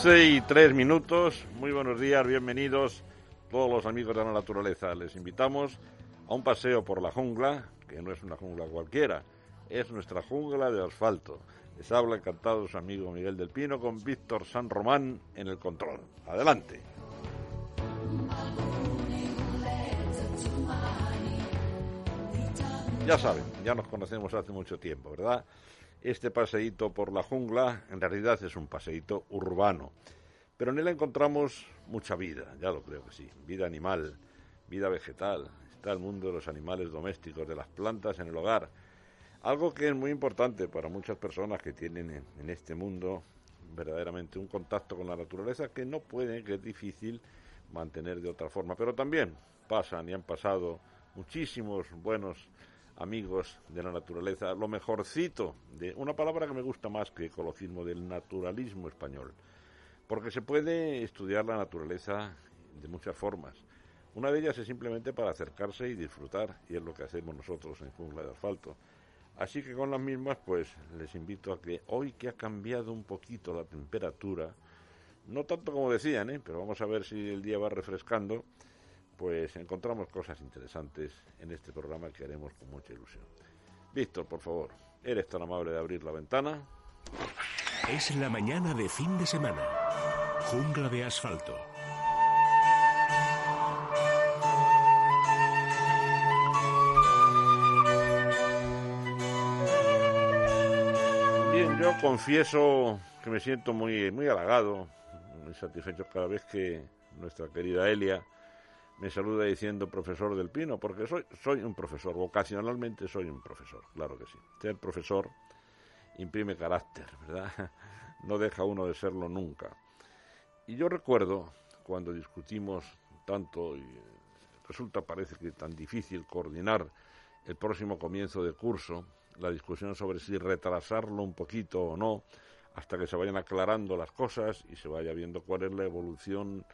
Son las 11 y 3 minutos. Muy buenos días, bienvenidos todos los amigos de la naturaleza. Les invitamos a un paseo por la jungla, que no es una jungla cualquiera, es nuestra jungla de asfalto. Les habla encantado su amigo Miguel del Pino con Víctor San Román en el control. Adelante. Ya saben, ya nos conocemos hace mucho tiempo, ¿verdad? Este paseíto por la jungla en realidad es un paseíto urbano, pero en él encontramos mucha vida, ya lo creo que sí, vida animal, vida vegetal, está el mundo de los animales domésticos, de las plantas en el hogar, algo que es muy importante para muchas personas que tienen en, este mundo verdaderamente un contacto con la naturaleza que no pueden, que es difícil mantener de otra forma, pero también pasan y han pasado muchísimos buenos amigos de la naturaleza, lo mejorcito de una palabra que me gusta más que ecologismo, del naturalismo español, porque se puede estudiar la naturaleza de muchas formas. Una de ellas es simplemente para acercarse y disfrutar, y es lo que hacemos nosotros en Jungla de Asfalto. Así que con las mismas, pues les invito a que hoy que ha cambiado un poquito la temperatura, no tanto como decían, ¿eh? pero vamos a ver si el día va refrescando, pues encontramos cosas interesantes en este programa que haremos con mucha ilusión. Víctor, por favor, ¿eres tan amable de abrir la ventana? Es la mañana de fin de semana. Jungla de asfalto. Bien, yo confieso que me siento muy, muy halagado, muy satisfecho cada vez que nuestra querida Elia me saluda diciendo profesor del Pino, porque soy, soy un profesor, vocacionalmente soy un profesor, claro que sí. Ser profesor imprime carácter, ¿verdad? No deja uno de serlo nunca. Y yo recuerdo cuando discutimos tanto y resulta parece que tan difícil coordinar el próximo comienzo de curso, la discusión sobre si retrasarlo un poquito o no, hasta que se vayan aclarando las cosas y se vaya viendo cuál es la evolución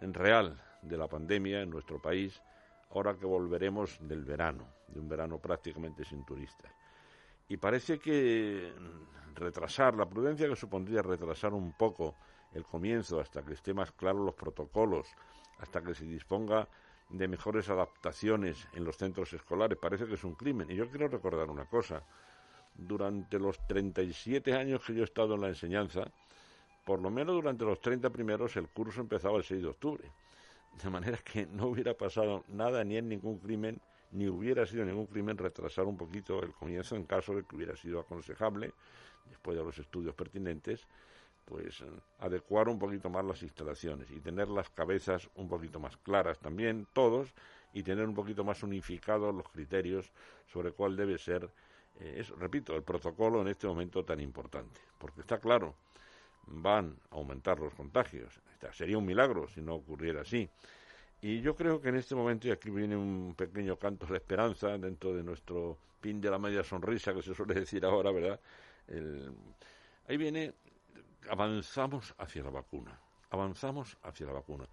en real de la pandemia en nuestro país, ahora que volveremos del verano, de un verano prácticamente sin turistas. Y parece que retrasar, la prudencia que supondría retrasar un poco el comienzo hasta que esté más claros los protocolos, hasta que se disponga de mejores adaptaciones en los centros escolares, parece que es un crimen. Y yo quiero recordar una cosa. Durante los 37 años que yo he estado en la enseñanza, por lo menos durante los 30 primeros, el curso empezaba el 6 de octubre. De manera que no hubiera pasado nada ni en ningún crimen, ni hubiera sido ningún crimen retrasar un poquito el comienzo en caso de que hubiera sido aconsejable, después de los estudios pertinentes, pues adecuar un poquito más las instalaciones y tener las cabezas un poquito más claras también, todos, y tener un poquito más unificados los criterios sobre cuál debe ser, eh, repito, el protocolo en este momento tan importante. Porque está claro, van a aumentar los contagios. Sería un milagro si no ocurriera así. Y yo creo que en este momento, y aquí viene un pequeño canto de esperanza dentro de nuestro pin de la media sonrisa que se suele decir ahora, ¿verdad? ahí viene, avanzamos hacia la vacuna, avanzamos hacia la vacuna.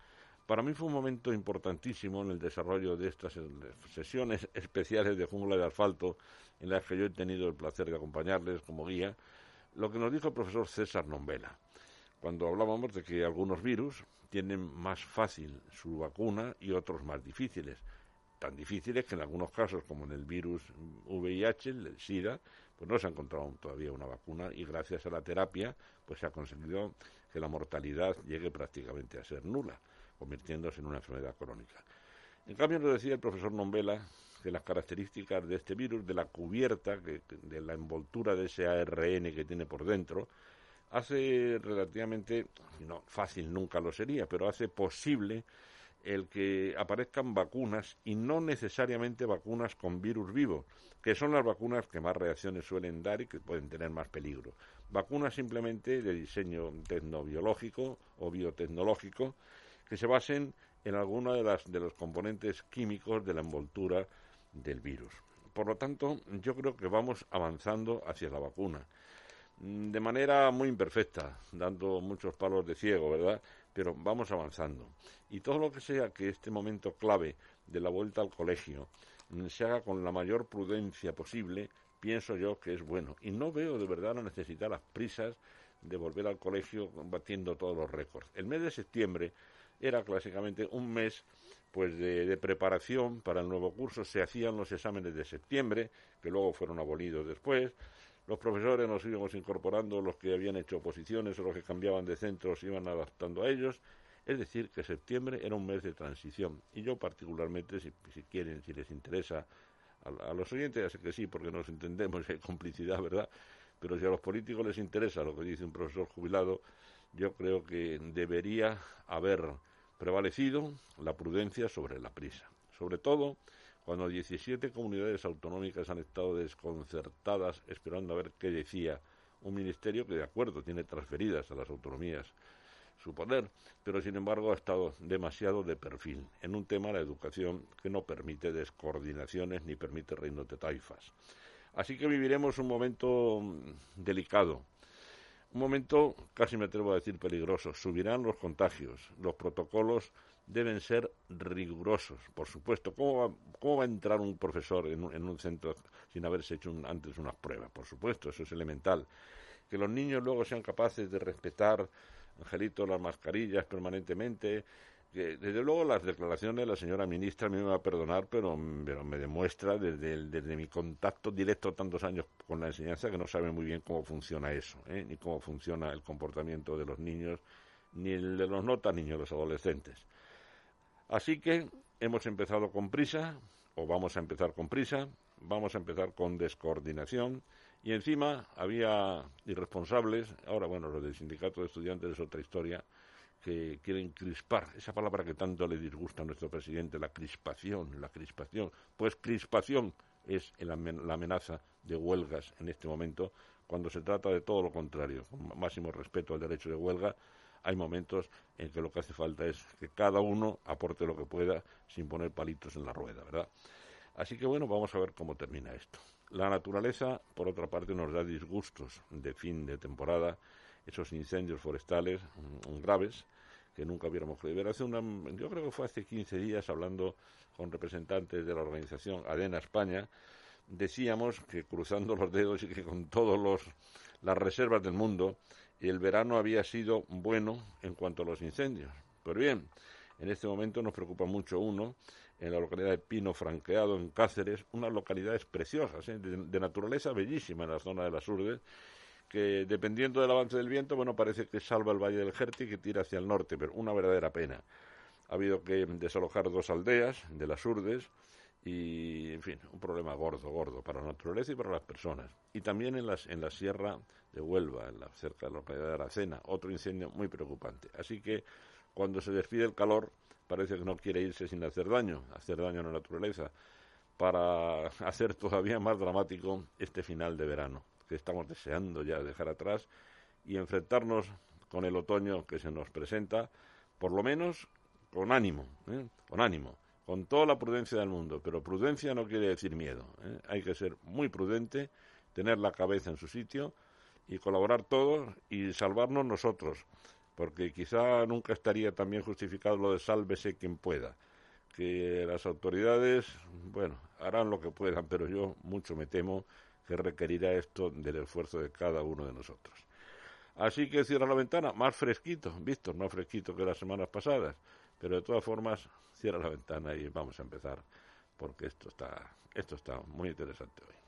Para mí fue un momento importantísimo en el desarrollo de estas sesiones especiales de jungla de asfalto en las que yo he tenido el placer de acompañarles como guía, lo que nos dijo el profesor César Nombela cuando hablábamos de que algunos virus tienen más fácil su vacuna y otros más difíciles. Tan difíciles que en algunos casos, como en el virus VIH, el SIDA, pues no se ha encontrado todavía una vacuna y gracias a la terapia pues se ha conseguido que la mortalidad llegue prácticamente a ser nula, convirtiéndose en una enfermedad crónica. En cambio, nos decía el profesor Nombela que las características de este virus, de la cubierta, de la envoltura de ese ARN que tiene por dentro, hace relativamente, no, fácil nunca lo sería, pero hace posible el que aparezcan vacunas y no necesariamente vacunas con virus vivo, que son las vacunas que más reacciones suelen dar y que pueden tener más peligro. Vacunas simplemente de diseño tecnobiológico o biotecnológico que se basen en alguno de, las, de los componentes químicos de la envoltura del virus. Por lo tanto, yo creo que vamos avanzando hacia la vacuna. Mm, de manera muy imperfecta, dando muchos palos de ciego, ¿verdad? Pero vamos avanzando. Y todo lo que sea que este momento clave de la vuelta al colegio mm, se haga con la mayor prudencia posible, pienso yo que es bueno. Y no veo de verdad la necesidad, las prisas de volver al colegio batiendo todos los récords. El mes de septiembre era clásicamente un mes pues de, preparación para el nuevo curso. Se hacían los exámenes de septiembre, que luego fueron abolidos después. Los profesores nos íbamos incorporando, los que habían hecho oposiciones o los que cambiaban de centros se iban adaptando a ellos. Es decir, que septiembre era un mes de transición. Y yo particularmente, si, quieren, si les interesa a, a, los oyentes, ya sé que sí, porque nos entendemos y hay complicidad, ¿verdad? Pero si a los políticos les interesa lo que dice un profesor jubilado, yo creo que debería haber prevalecido la prudencia sobre la prisa. Sobre todo cuando 17 comunidades autonómicas han estado desconcertadas esperando a ver qué decía un ministerio que, de acuerdo, tiene transferidas a las autonomías su poder, pero sin embargo ha estado demasiado de perfil en un tema, la educación, que no permite descoordinaciones ni permite reinos de taifas. Así que viviremos un momento delicado, un momento, casi me atrevo a decir, peligroso. Subirán los contagios. Los protocolos deben ser rigurosos, por supuesto. ¿Cómo va, a entrar un profesor en un, centro sin haberse hecho antes unas pruebas? Por supuesto, eso es elemental. Que los niños luego sean capaces de respetar, Angelito, las mascarillas permanentemente, desde luego las declaraciones de la señora ministra me va a perdonar, pero, me demuestra desde, desde, mi contacto directo tantos años con la enseñanza que no sabe muy bien cómo funciona eso, ¿eh? ni cómo funciona el comportamiento de los niños, ni el de los no tan niños, los adolescentes. Así que hemos empezado con prisa, o vamos a empezar con prisa, vamos a empezar con descoordinación, y encima había irresponsables, ahora bueno, los del sindicato de estudiantes es otra historia, que quieren crispar, esa palabra que tanto le disgusta a nuestro presidente, la crispación, la crispación. Pues crispación es la amenaza de huelgas en este momento, cuando se trata de todo lo contrario, con máximo respeto al derecho de huelga, hay momentos en que lo que hace falta es que cada uno aporte lo que pueda sin poner palitos en la rueda, ¿verdad? Así que bueno, vamos a ver cómo termina esto. La naturaleza, por otra parte, nos da disgustos de fin de temporada, esos incendios forestales mm, graves que nunca hubiéramos creído ver. Hace una, yo creo que fue hace 15 días, hablando con representantes de la organización ADENA España, decíamos que cruzando los dedos y que con todas las reservas del mundo, el verano había sido bueno en cuanto a los incendios. Pero bien, en este momento nos preocupa mucho uno, en la localidad de Pino Franqueado, en Cáceres, unas localidades preciosas, ¿eh? de, de, naturaleza bellísima en la zona de las Urdes, que dependiendo del avance del viento, bueno, parece que salva el Valle del Jerti y que tira hacia el norte, pero una verdadera pena. Ha habido que desalojar dos aldeas de las Urdes y, en fin, un problema gordo, gordo para la naturaleza y para las personas. Y también en, las, en la sierra de Huelva, en la, cerca de la localidad de Aracena, otro incendio muy preocupante. Así que cuando se despide el calor, parece que no quiere irse sin hacer daño, hacer daño a la naturaleza, para hacer todavía más dramático este final de verano que estamos deseando ya dejar atrás y enfrentarnos con el otoño que se nos presenta, por lo menos con ánimo, ¿eh? con ánimo, con toda la prudencia del mundo. Pero prudencia no quiere decir miedo. ¿eh? Hay que ser muy prudente, tener la cabeza en su sitio y colaborar todos y salvarnos nosotros, porque quizá nunca estaría también justificado lo de sálvese quien pueda. Que las autoridades, bueno, harán lo que puedan, pero yo mucho me temo que requerirá esto del esfuerzo de cada uno de nosotros. Así que cierra la ventana, más fresquito, Víctor, más fresquito que las semanas pasadas, pero de todas formas cierra la ventana y vamos a empezar porque esto está, esto está muy interesante hoy.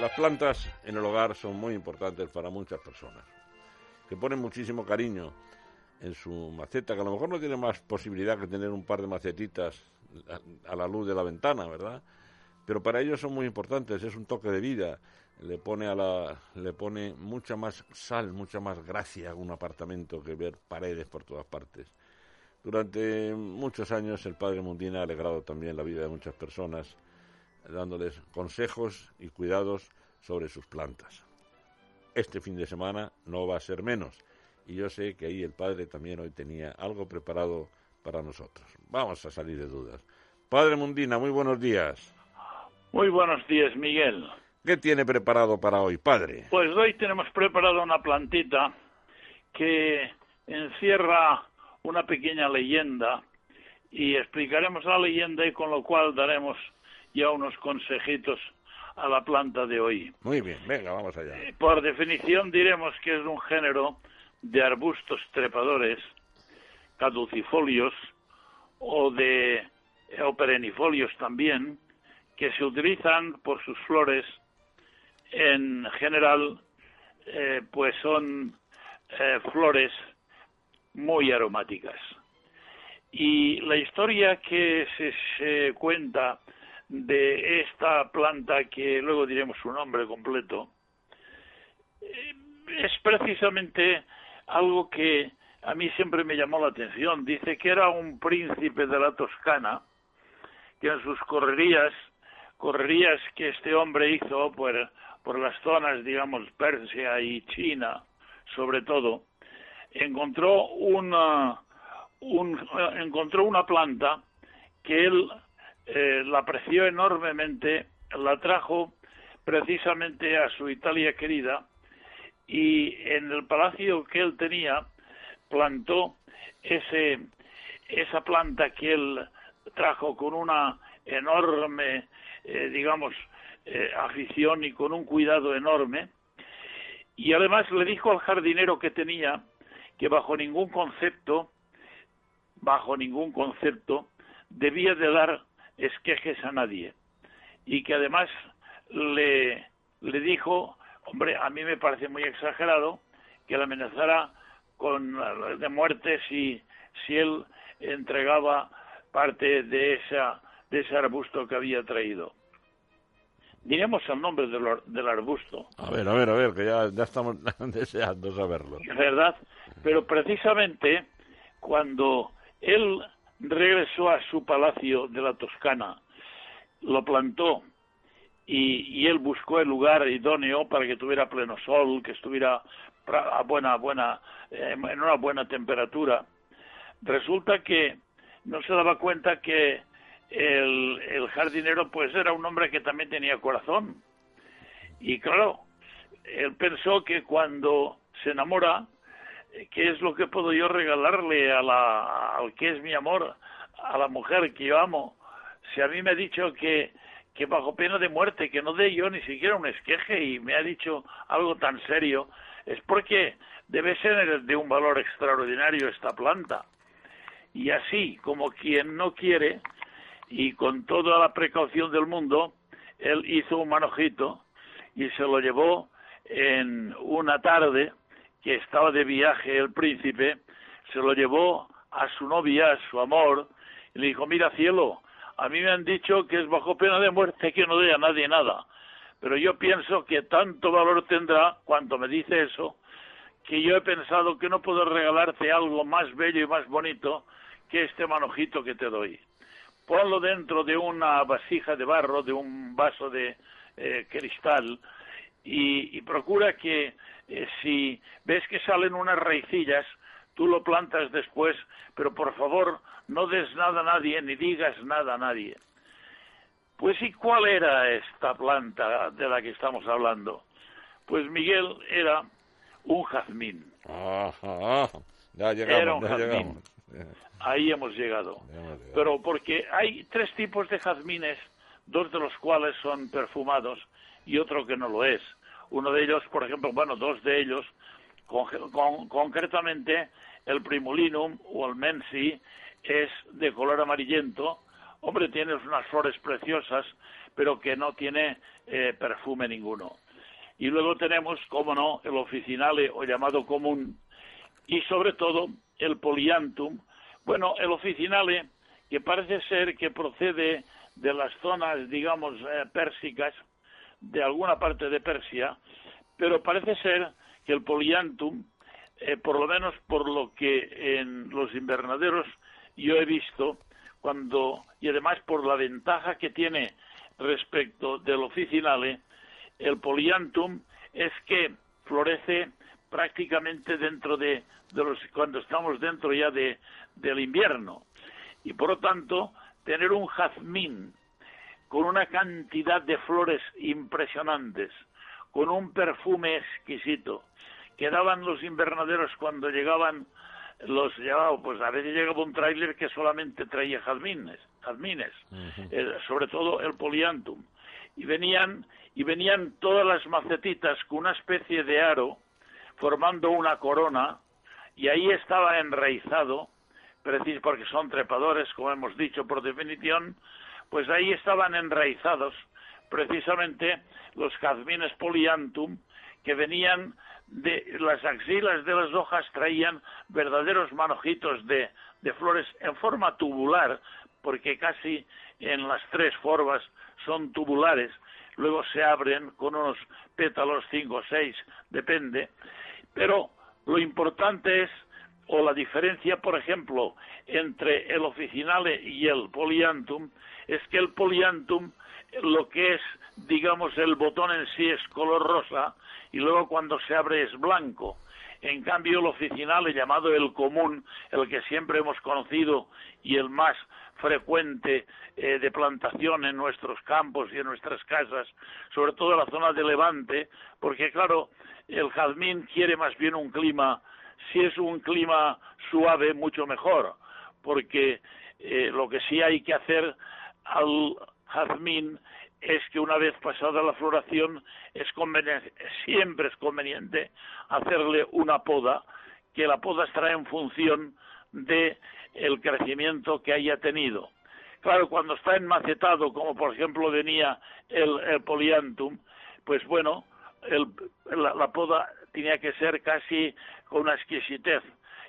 Las plantas en el hogar son muy importantes para muchas personas, que ponen muchísimo cariño en su maceta, que a lo mejor no tiene más posibilidad que tener un par de macetitas a la luz de la ventana, ¿verdad? Pero para ellos son muy importantes, es un toque de vida, le pone a la le pone mucha más sal, mucha más gracia a un apartamento que ver paredes por todas partes. Durante muchos años el Padre Mundina ha alegrado también la vida de muchas personas dándoles consejos y cuidados sobre sus plantas. Este fin de semana no va a ser menos y yo sé que ahí el Padre también hoy tenía algo preparado para nosotros. Vamos a salir de dudas. Padre Mundina, muy buenos días. Muy buenos días, Miguel. ¿Qué tiene preparado para hoy, Padre? Pues hoy tenemos preparado una plantita que encierra una pequeña leyenda y explicaremos la leyenda y con lo cual daremos ya unos consejitos a la planta de hoy. Muy bien, venga, vamos allá. Eh, por definición diremos que es un género de arbustos trepadores, caducifolios o de o perennifolios también, que se utilizan por sus flores en general, eh, pues son eh, flores muy aromáticas. Y la historia que se, cuenta de esta planta, que luego diremos su nombre completo, eh, es precisamente algo que a mí siempre me llamó la atención. Dice que era un príncipe de la Toscana, que en sus correrías, correrías que este hombre hizo por, por las zonas, digamos, Persia y China, sobre todo, encontró una, un, encontró una planta que él eh, la apreció enormemente, la trajo precisamente a su Italia querida y en el palacio que él tenía plantó ese, esa planta que él trajo con una enorme, eh, digamos, eh, afición y con un cuidado enorme. Y además le dijo al jardinero que tenía que bajo ningún concepto, bajo ningún concepto, debía de dar esquejes a nadie. Y que además le, le dijo, hombre, a mí me parece muy exagerado que le amenazara con de muerte si, si él entregaba parte de, esa, de ese arbusto que había traído. Diremos el nombre del, del arbusto. A ver, a ver, a ver, que ya, ya estamos deseando saberlo. ¿Verdad? Pero precisamente cuando él regresó a su palacio de la Toscana, lo plantó y, y, él buscó el lugar idóneo para que tuviera pleno sol, que estuviera a buena, buena, eh, en una buena temperatura. Resulta que no se daba cuenta que el, jardinero pues era un hombre que también tenía corazón. Y claro, él pensó que cuando se enamora, eh, ¿qué es lo que puedo yo regalarle a la, al que es mi amor, a la mujer que yo amo? Si a mí me ha dicho que, que bajo pena de muerte, que no dé yo ni siquiera un esqueje y me ha dicho algo tan serio, es porque debe ser de un valor extraordinario esta planta. Y así como quien no quiere, y con toda la precaución del mundo, él hizo un manojito y se lo llevó en una tarde que estaba de viaje el príncipe, se lo llevó a su novia, a su amor, y le dijo, mira cielo, a mí me han dicho que es bajo pena de muerte que no dé a nadie nada, pero yo pienso que tanto valor tendrá cuanto me dice eso, que yo he pensado que no puedo regalarte algo más bello y más bonito que este manojito que te doy ponlo dentro de una vasija de barro, de un vaso de eh, cristal, y, procura que eh, si ves que salen unas raicillas, tú lo plantas después, pero por favor no des nada a nadie, ni digas nada a nadie. Pues ¿y cuál era esta planta de la que estamos hablando? Pues Miguel era un jazmín. ya llegamos, ya llegamos. Ahí hemos llegado. Pero porque hay tres tipos de jazmines, dos de los cuales son perfumados y otro que no lo es. Uno de ellos, por ejemplo, bueno, dos de ellos concretamente el primulinum o el mensi es de color amarillento. Hombre, tiene unas flores preciosas, pero que no tiene eh, perfume ninguno. Y luego tenemos, como no, el oficinale o llamado común y sobre todo el poliantum. Bueno, el oficinale, que parece ser que procede de las zonas, digamos, eh, pérsicas, de alguna parte de Persia, pero parece ser que el poliantum, eh, por lo menos por lo que en los invernaderos yo he visto, cuando, y además por la ventaja que tiene respecto del oficinale, el poliantum es que florece prácticamente dentro de, los cuando estamos dentro ya de, del invierno. Y por lo tanto tener un jazmín con una cantidad de flores impresionantes, con un perfume exquisito, que daban los invernaderos cuando llegaban los llevaba, pues a veces llegaba un tráiler que solamente traía jazmines, jazmines, eh, sobre todo el poliantum, y venían y venían todas las macetitas con una especie de aro formando una corona y ahí estaba enraizado, preciso porque son trepadores, como hemos dicho por definición, pues ahí estaban enraizados precisamente los jazmines poliantum que venían de las axilas de las hojas traían verdaderos manojitos de, de flores en forma tubular, porque casi en las tres formas son tubulares, luego se abren con unos pétalos, cinco o seis, depende, pero lo importante es, o la diferencia, por ejemplo, entre el oficinale y el poliantum, es que el poliantum, lo que es, digamos, el botón en sí es color rosa, y luego cuando se abre es blanco. En cambio, el oficinale, llamado el común, el que siempre hemos conocido y el más frecuente eh, de plantación en nuestros campos y en nuestras casas, sobre todo en la zona de Levante, porque claro, el jazmín quiere más bien un clima, si es un clima suave, mucho mejor, porque eh, lo que sí hay que hacer al jazmín es que una vez pasada la floración es siempre es conveniente hacerle una poda, que la poda estará en función de el crecimiento que haya tenido. Claro, cuando está enmacetado, como por ejemplo venía el, poliantum, pues bueno, la, poda tenía que ser casi con una exquisitez,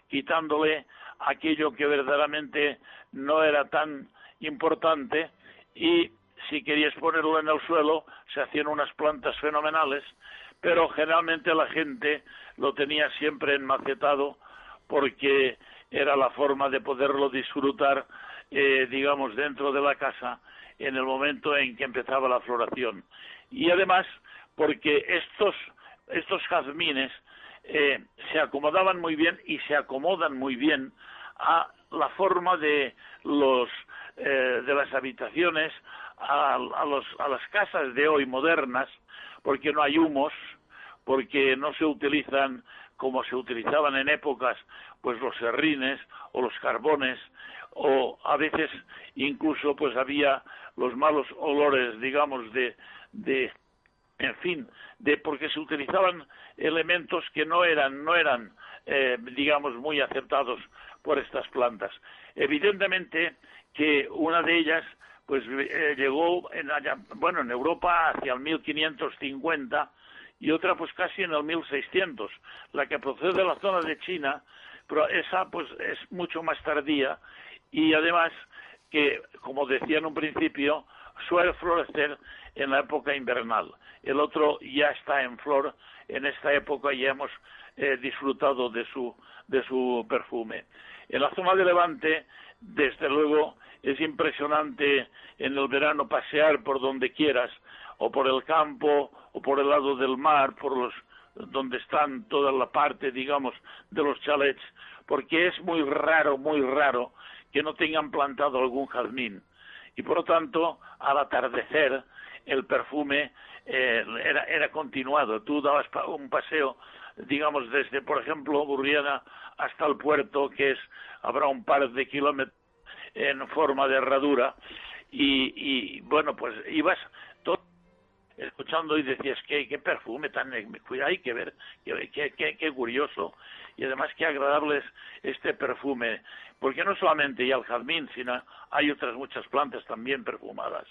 quitándole aquello que verdaderamente no era tan importante y si querías ponerlo en el suelo se hacían unas plantas fenomenales, pero generalmente la gente lo tenía siempre enmacetado porque era la forma de poderlo disfrutar, eh, digamos, dentro de la casa en el momento en que empezaba la floración. Y además, porque estos, estos jazmines eh, se acomodaban muy bien y se acomodan muy bien a la forma de los eh, de las habitaciones a, a, los, a las casas de hoy modernas porque no hay humos porque no se utilizan como se utilizaban en épocas pues los serrines o los carbones o a veces incluso pues había los malos olores digamos de de en fin de porque se utilizaban elementos que no eran no eran eh, digamos muy aceptados por estas plantas. Evidentemente que una de ellas pues eh, llegó en bueno en Europa hacia el 1550 y otra pues casi en el 1600 la que procede de la zona de China pero esa pues es mucho más tardía y además que, como decía en un principio, suele florecer en la época invernal. El otro ya está en flor en esta época y hemos eh, disfrutado de su, de su perfume. En la zona de Levante, desde luego, es impresionante en el verano pasear por donde quieras, o por el campo, o por el lado del mar, por los donde están toda la parte, digamos, de los chalets, porque es muy raro, muy raro que no tengan plantado algún jazmín. Y por lo tanto, al atardecer, el perfume eh, era, era continuado. Tú dabas un paseo, digamos, desde, por ejemplo, Burriana hasta el puerto, que es habrá un par de kilómetros en forma de herradura, y, y bueno, pues ibas escuchando y decías, qué, qué perfume tan... Cuidado, hay que ver, qué, qué, qué curioso y además qué agradable es este perfume, porque no solamente hay el jazmín, sino hay otras muchas plantas también perfumadas.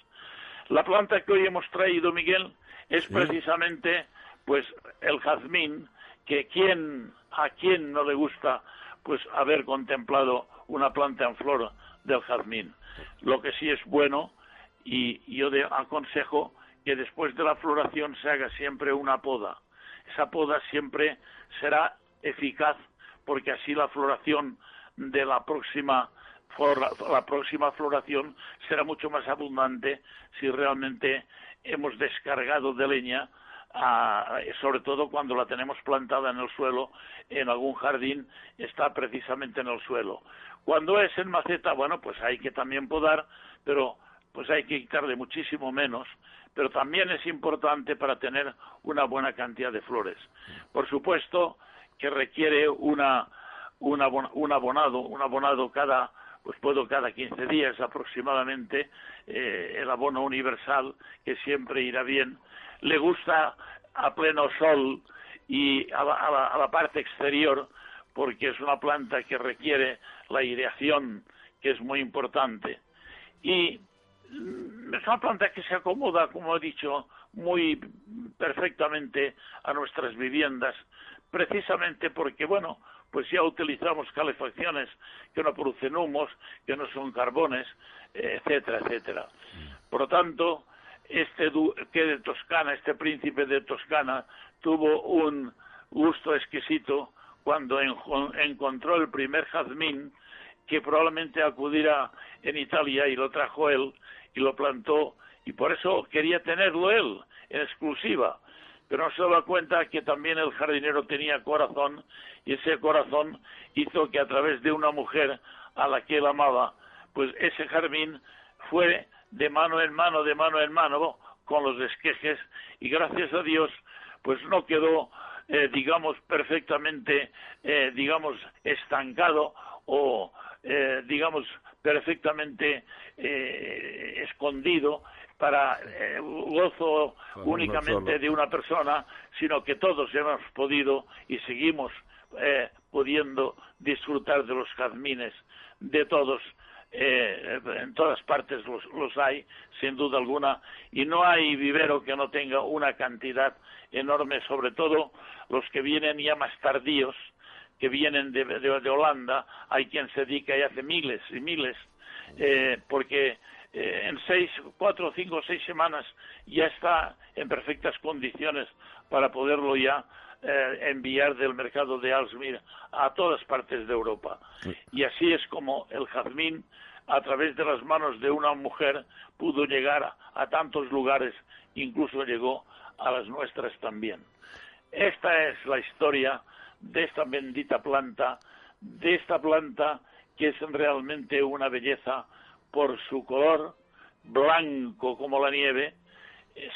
La planta que hoy hemos traído, Miguel, es precisamente pues el jazmín, que quien, a quien no le gusta pues haber contemplado una planta en flor del jazmín. Lo que sí es bueno, y yo aconsejo que después de la floración se haga siempre una poda. Esa poda siempre será eficaz porque así la floración de la próxima la próxima floración será mucho más abundante si realmente hemos descargado de leña sobre todo cuando la tenemos plantada en el suelo, en algún jardín, está precisamente en el suelo. Cuando es en maceta, bueno, pues hay que también podar, pero pues hay que quitarle muchísimo menos, pero también es importante para tener una buena cantidad de flores. Por supuesto que requiere una, un abonado, un abonado cada pues puedo cada 15 días aproximadamente eh, el abono universal que siempre irá bien le gusta a pleno sol y a la, parte exterior porque es una planta que requiere la aireación que es muy importante y es una planta que se acomoda como he dicho muy perfectamente a nuestras viviendas precisamente porque bueno pues ya utilizamos calefacciones que no producen humos, que no son carbones, etcétera, etcétera. Por lo tanto, este que de Toscana, este príncipe de Toscana, tuvo un gusto exquisito cuando encontró el primer jazmín que probablemente acudirá en Italia y lo trajo él y lo plantó. Y por eso quería tenerlo él en exclusiva. Pero no se daba cuenta que también el jardinero tenía corazón y ese corazón hizo que a través de una mujer a la que él amaba, pues ese jardín fue de mano en mano, de mano en mano, con los esquejes. Y gracias a Dios, pues no quedó, eh, digamos, perfectamente, eh, digamos, estancado o, eh, digamos, perfectamente escondido para eh, gozo únicamente de una persona, sino que todos hemos podido y seguimos eh, pudiendo disfrutar de los jazmines de todos. Eh, en todas partes los, los, hay, sin duda alguna, y no hay vivero que no tenga una cantidad enorme, sobre todo los que vienen ya más tardíos, que vienen de, de Holanda, hay quien se dedica y hace miles y miles, eh, porque eh, en seis, cuatro, cinco, seis semanas ya está en perfectas condiciones para poderlo ya eh, enviar del mercado de Alsmir a todas partes de Europa. Y así es como el jazmín, a través de las manos de una mujer, pudo llegar a, tantos lugares, incluso llegó a las nuestras también. Esta es la historia de esta bendita planta, de esta planta que es realmente una belleza por su color blanco como la nieve,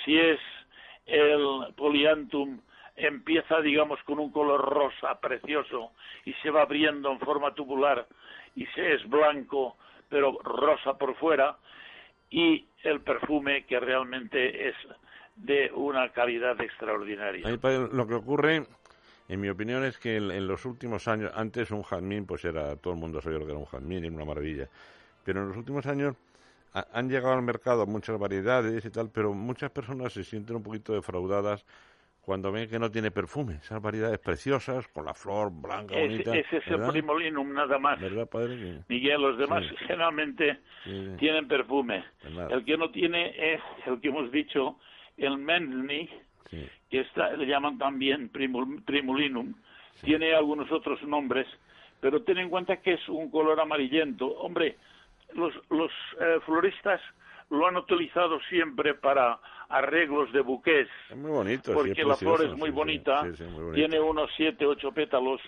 si es el poliantum empieza digamos con un color rosa precioso y se va abriendo en forma tubular y se es blanco pero rosa por fuera y el perfume que realmente es de una calidad extraordinaria. lo que ocurre, en mi opinión, es que en, los últimos años, antes un jazmín, pues era, todo el mundo sabía lo que era un jazmín, era una maravilla pero en los últimos años han llegado al mercado muchas variedades y tal, pero muchas personas se sienten un poquito defraudadas cuando ven que no tiene perfume, esas variedades preciosas, con la flor blanca, bonita. Ese es el primolinum, nada más. ¿Verdad, padre? Miguel, los demás generalmente tienen perfume. Pues el que no tiene es el que hemos dicho, el Mendni, que está, le llaman también primulinum. Tiene algunos otros nombres, pero ten en cuenta que es un color amarillento. Hombre, los, los eh, floristas lo han utilizado siempre para arreglos de muy bonito. Porque la flor es muy, bonita, tiene unos siete, ocho pétalos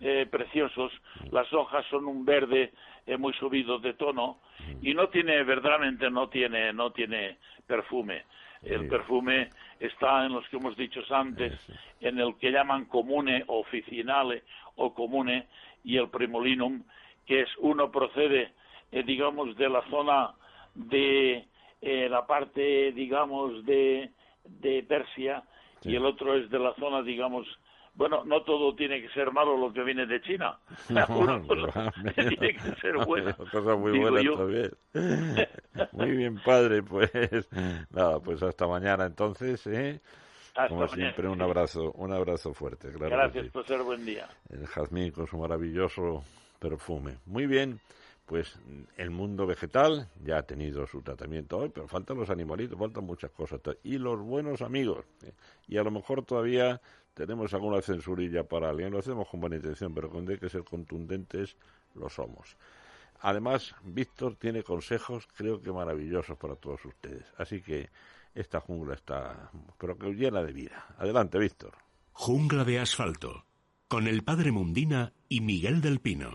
eh, preciosos, las hojas son un verde eh, muy subido de tono y no tiene, verdaderamente no tiene, no tiene perfume. El perfume está en los que hemos dicho antes, en el que llaman comune oficinale o comune y el primolinum, que es uno procede eh, digamos, de la zona de eh, la parte, digamos, de, de Persia y el otro es de la zona, digamos, bueno, no todo tiene que ser malo lo que viene de China. tiene que ser bueno. Cosa muy buena también. muy bien, padre. Pues nada, pues hasta mañana entonces. ¿eh? Como siempre, un abrazo, un abrazo fuerte. Gracias por ser buen día. El jazmín con su maravilloso perfume. Muy bien pues el mundo vegetal ya ha tenido su tratamiento hoy, pero faltan los animalitos, faltan muchas cosas. Y los buenos amigos. ¿eh? Y a lo mejor todavía tenemos alguna censurilla para alguien, lo hacemos con buena intención, pero cuando hay que ser contundentes, lo somos. Además, Víctor tiene consejos, creo que maravillosos para todos ustedes. Así que esta jungla está, pero que llena de vida. Adelante, Víctor. Jungla de asfalto, con el padre Mundina y Miguel del Pino.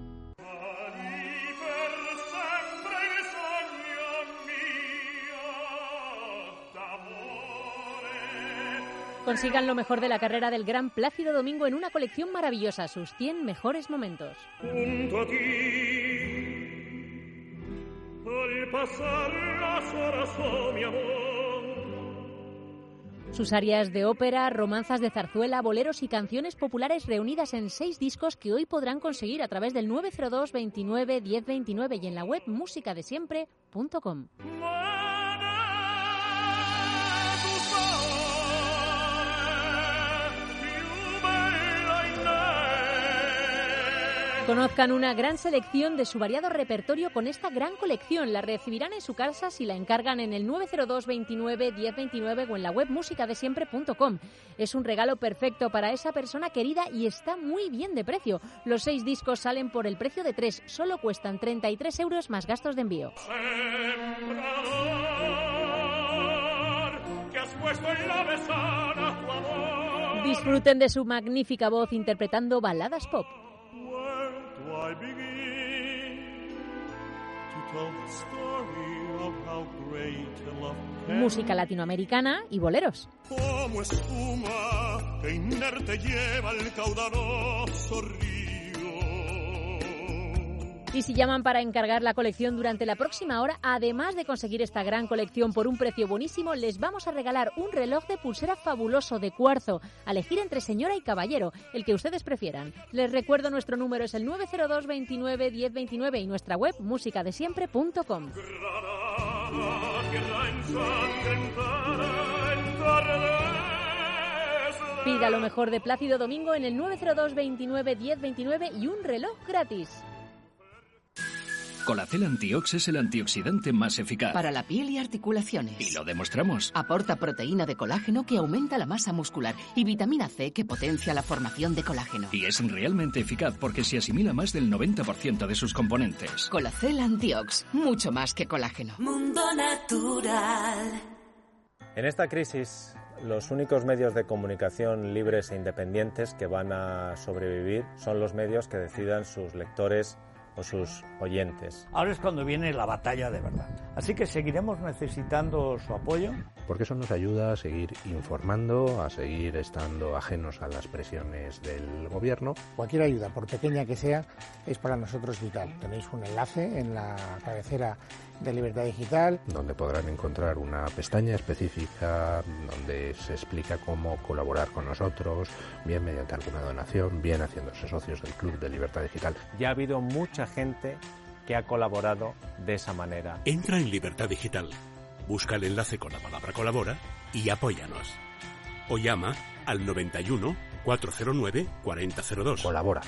Consigan lo mejor de la carrera del Gran Plácido Domingo en una colección maravillosa, sus 100 mejores momentos. Sus áreas de ópera, romanzas de zarzuela, boleros y canciones populares reunidas en seis discos que hoy podrán conseguir a través del 902 29 1029 y en la web musicadesiempre.com. Conozcan una gran selección de su variado repertorio con esta gran colección. La recibirán en su casa si la encargan en el 902 29 1029 o en la web musicadesiempre.com. Es un regalo perfecto para esa persona querida y está muy bien de precio. Los seis discos salen por el precio de tres, solo cuestan 33 euros más gastos de envío. Disfruten de su magnífica voz interpretando baladas pop. Música latinoamericana y boleros. Como espuma que inerte lleva el caudaloso y si llaman para encargar la colección durante la próxima hora, además de conseguir esta gran colección por un precio buenísimo, les vamos a regalar un reloj de pulsera fabuloso de cuarzo, a elegir entre señora y caballero, el que ustedes prefieran. Les recuerdo nuestro número es el 902 29 1029 y nuestra web musicadesiempre.com. Pida lo mejor de Plácido Domingo en el 902 29 1029 y un reloj gratis. Colacel Antiox es el antioxidante más eficaz. Para la piel y articulaciones. Y lo demostramos. Aporta proteína de colágeno que aumenta la masa muscular y vitamina C que potencia la formación de colágeno. Y es realmente eficaz porque se asimila más del 90% de sus componentes. Colacel Antiox, mucho más que colágeno. Mundo natural. En esta crisis, los únicos medios de comunicación libres e independientes que van a sobrevivir son los medios que decidan sus lectores o sus oyentes. Ahora es cuando viene la batalla de verdad. Así que seguiremos necesitando su apoyo. Porque eso nos ayuda a seguir informando, a seguir estando ajenos a las presiones del gobierno. Cualquier ayuda, por pequeña que sea, es para nosotros vital. Tenéis un enlace en la cabecera de Libertad Digital. Donde podrán encontrar una pestaña específica donde se explica cómo colaborar con nosotros, bien mediante alguna donación, bien haciéndose socios del Club de Libertad Digital. Ya ha habido mucha gente que ha colaborado de esa manera. Entra en Libertad Digital, busca el enlace con la palabra colabora y apóyanos. O llama al 91 409 4002. Colabora.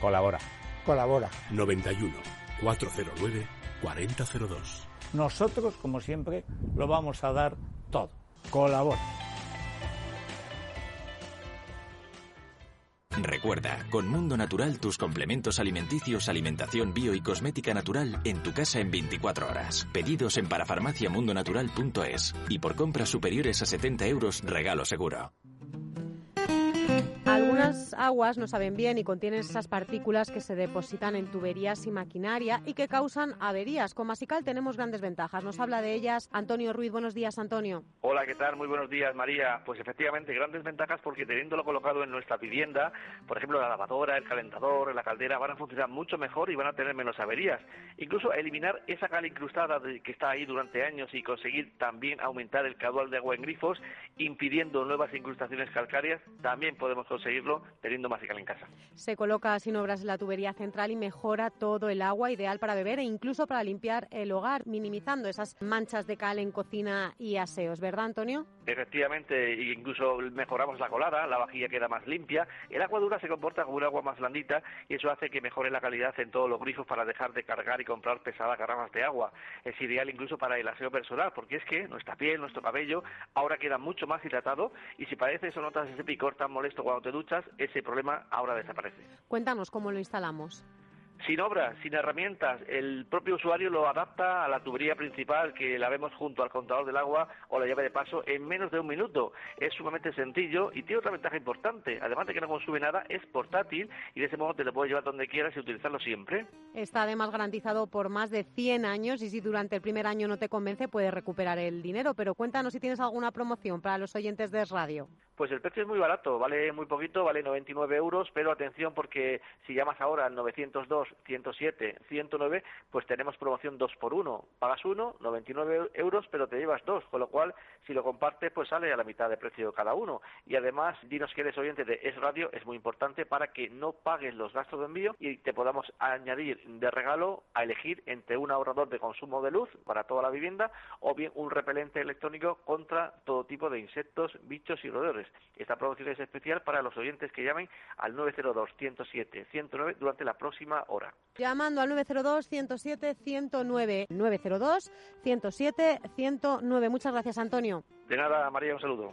Colabora. Colabora. 91 409 4002. Nosotros, como siempre, lo vamos a dar todo. Colabora. Recuerda, con Mundo Natural tus complementos alimenticios, alimentación bio y cosmética natural en tu casa en 24 horas. Pedidos en parafarmaciamundonatural.es y por compras superiores a 70 euros regalo seguro. Algunas aguas no saben bien y contienen esas partículas que se depositan en tuberías y maquinaria y que causan averías. Con Masical tenemos grandes ventajas. Nos habla de ellas Antonio Ruiz. Buenos días, Antonio. Hola, ¿qué tal? Muy buenos días, María. Pues efectivamente, grandes ventajas porque teniéndolo colocado en nuestra vivienda, por ejemplo, la lavadora, el calentador, la caldera, van a funcionar mucho mejor y van a tener menos averías. Incluso eliminar esa cal incrustada que está ahí durante años y conseguir también aumentar el caudal de agua en grifos, impidiendo nuevas incrustaciones calcáreas, también podemos conseguirlo teniendo Masical en casa. Se coloca sin obras la tubería central y mejora todo el agua, ideal para beber e incluso para limpiar el hogar, minimizando esas manchas de cal en cocina y aseos, ¿verdad, Antonio? Efectivamente, incluso mejoramos la colada, la vajilla queda más limpia, el agua dura se comporta como un agua más blandita y eso hace que mejore la calidad en todos los grifos para dejar de cargar y comprar pesadas garrafas de agua. Es ideal incluso para el aseo personal, porque es que nuestra piel, nuestro cabello, ahora queda mucho más hidratado y si parece eso notas ese picor tan molesto cuando te duchas, ese problema ahora desaparece. Cuéntanos cómo lo instalamos sin obras, sin herramientas. El propio usuario lo adapta a la tubería principal que la vemos junto al contador del agua o la llave de paso en menos de un minuto. Es sumamente sencillo y tiene otra ventaja importante. Además de que no consume nada, es portátil y de ese modo te lo puedes llevar donde quieras y utilizarlo siempre. Está además garantizado por más de 100 años y si durante el primer año no te convence puedes recuperar el dinero. Pero cuéntanos si tienes alguna promoción para los oyentes de Radio. Pues el precio es muy barato, vale muy poquito, vale 99 euros, pero atención porque si llamas ahora al 902 107 109, pues tenemos promoción 2 por 1. Pagas uno, 99 euros, pero te llevas dos, con lo cual si lo compartes pues sale a la mitad de precio cada uno. Y además, dinos que eres oyente de Es Radio, es muy importante para que no pagues los gastos de envío y te podamos añadir de regalo a elegir entre un ahorrador de consumo de luz para toda la vivienda o bien un repelente electrónico contra todo tipo de insectos, bichos y roedores. Esta promoción es especial para los oyentes que llamen al 902-107-109 durante la próxima hora. Llamando al 902-107-109. 902-107-109. Muchas gracias, Antonio. De nada, María, un saludo.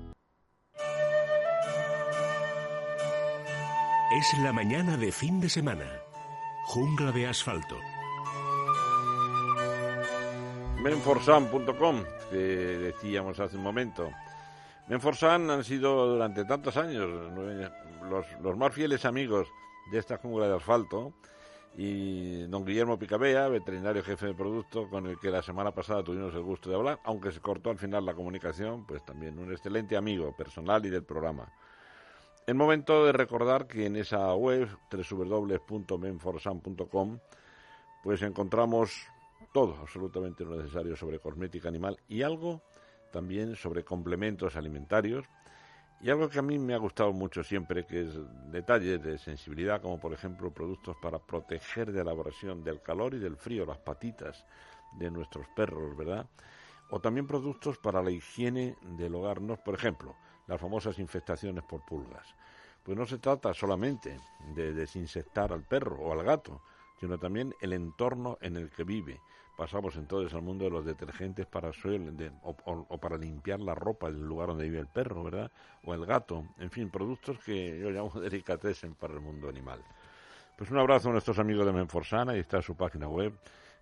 Es la mañana de fin de semana. Jungla de asfalto. Menforsan.com, que decíamos hace un momento. Menforsan han sido durante tantos años los, más fieles amigos de esta jungla de asfalto. Y don Guillermo Picabea, veterinario jefe de producto, con el que la semana pasada tuvimos el gusto de hablar, aunque se cortó al final la comunicación, pues también un excelente amigo personal y del programa. El momento de recordar que en esa web, www.menforsan.com, pues encontramos todo, absolutamente lo necesario sobre cosmética animal y algo también sobre complementos alimentarios y algo que a mí me ha gustado mucho siempre, que es detalles de sensibilidad, como por ejemplo productos para proteger de la abrasión del calor y del frío, las patitas de nuestros perros, ¿verdad? O también productos para la higiene del hogar, ¿no? por ejemplo, las famosas infestaciones por pulgas. Pues no se trata solamente de desinsectar al perro o al gato, sino también el entorno en el que vive. Pasamos entonces al mundo de los detergentes para suelo o, para limpiar la ropa del lugar donde vive el perro, ¿verdad? O el gato, en fin, productos que yo llamo delicatessen para el mundo animal. Pues un abrazo a nuestros amigos de Menforsana, y está su página web,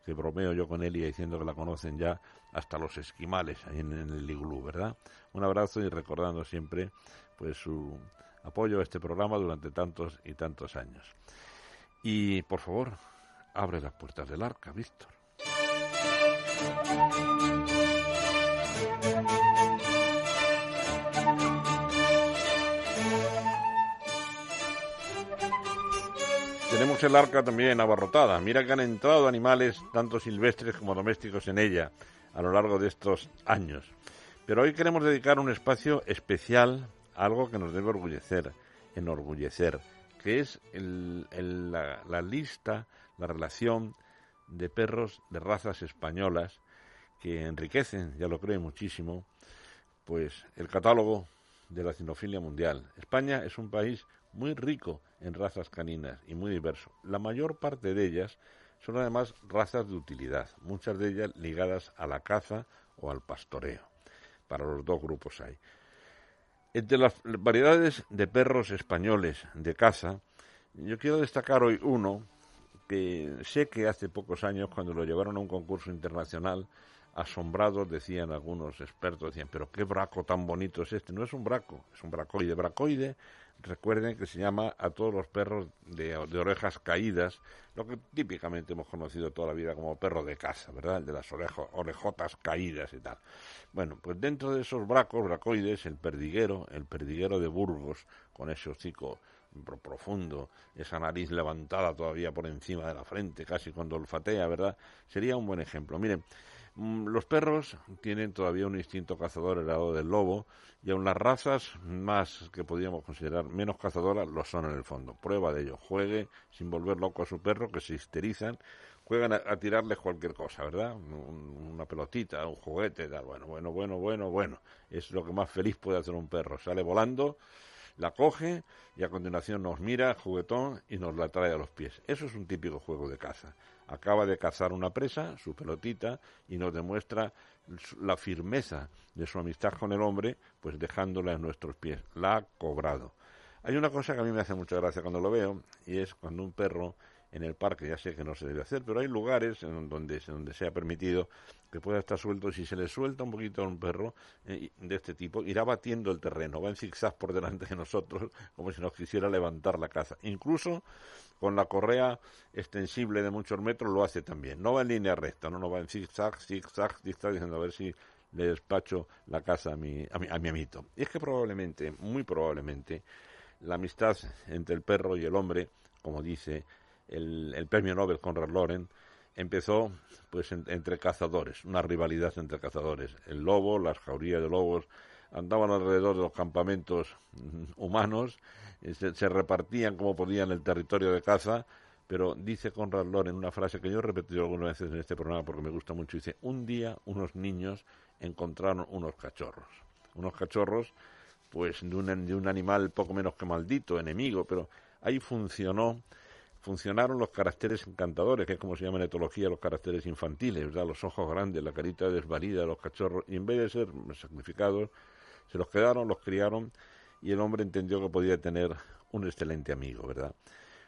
que bromeo yo con y diciendo que la conocen ya hasta los esquimales ahí en, en el iglú, ¿verdad? Un abrazo y recordando siempre pues su apoyo a este programa durante tantos y tantos años. Y por favor, abre las puertas del arca, Víctor. Tenemos el arca también abarrotada. Mira que han entrado animales, tanto silvestres como domésticos, en ella a lo largo de estos años. Pero hoy queremos dedicar un espacio especial algo que nos debe orgullecer, enorgullecer, que es la, la lista, la relación de perros de razas españolas que enriquecen, ya lo creo muchísimo, pues el catálogo de la cinofilia mundial. España es un país muy rico en razas caninas y muy diverso. La mayor parte de ellas son además razas de utilidad, muchas de ellas ligadas a la caza o al pastoreo. Para los dos grupos hay. Entre las variedades de perros españoles de caza, yo quiero destacar hoy uno que sé que hace pocos años, cuando lo llevaron a un concurso internacional, asombrados decían algunos expertos, decían, pero qué braco tan bonito es este. No es un braco, es un bracoide. Bracoide, recuerden que se llama a todos los perros de, orejas caídas, lo que típicamente hemos conocido toda la vida como perro de casa, ¿verdad? El de las orejotas caídas y tal. Bueno, pues dentro de esos bracos, bracoides, el perdiguero, el perdiguero de Burgos, con ese hocico profundo, esa nariz levantada todavía por encima de la frente, casi cuando olfatea, ¿verdad? Sería un buen ejemplo. Miren, los perros tienen todavía un instinto cazador el lado del lobo y aun las razas más que podríamos considerar menos cazadoras lo son en el fondo. Prueba de ello. Juegue sin volver loco a su perro, que se histerizan, juegan a, tirarles cualquier cosa, ¿verdad? una pelotita, un juguete, tal. Bueno, bueno, bueno, bueno, bueno. Es lo que más feliz puede hacer un perro. Sale volando, la coge y a continuación nos mira, juguetón, y nos la trae a los pies. Eso es un típico juego de caza acaba de cazar una presa, su pelotita, y nos demuestra la firmeza de su amistad con el hombre, pues dejándola en nuestros pies. La ha cobrado. Hay una cosa que a mí me hace mucha gracia cuando lo veo, y es cuando un perro en el parque, ya sé que no se debe hacer, pero hay lugares en donde, donde se ha permitido que pueda estar suelto. Si se le suelta un poquito a un perro eh, de este tipo, irá batiendo el terreno, va en zigzag por delante de nosotros, como si nos quisiera levantar la caza. Incluso con la correa extensible de muchos metros lo hace también. No va en línea recta, no, no va en zigzag, zigzag, zigzag, diciendo a ver si le despacho la casa a mi, a mi, a mi amito. Y es que probablemente, muy probablemente, la amistad entre el perro y el hombre, como dice el, premio Nobel Conrad Loren, empezó pues entre cazadores, una rivalidad entre cazadores. El lobo, las jaurías de lobos, andaban alrededor de los campamentos humanos se, repartían como podían el territorio de caza, pero dice Conrad Loren una frase que yo he repetido algunas veces en este programa porque me gusta mucho, dice, un día unos niños encontraron unos cachorros, unos cachorros pues de un, de un animal poco menos que maldito, enemigo, pero ahí funcionó funcionaron los caracteres encantadores, que es como se llama en etología los caracteres infantiles, ¿verdad? los ojos grandes, la carita desvalida de los cachorros, y en vez de ser sacrificados, se los quedaron, los criaron y el hombre entendió que podía tener un excelente amigo, ¿verdad?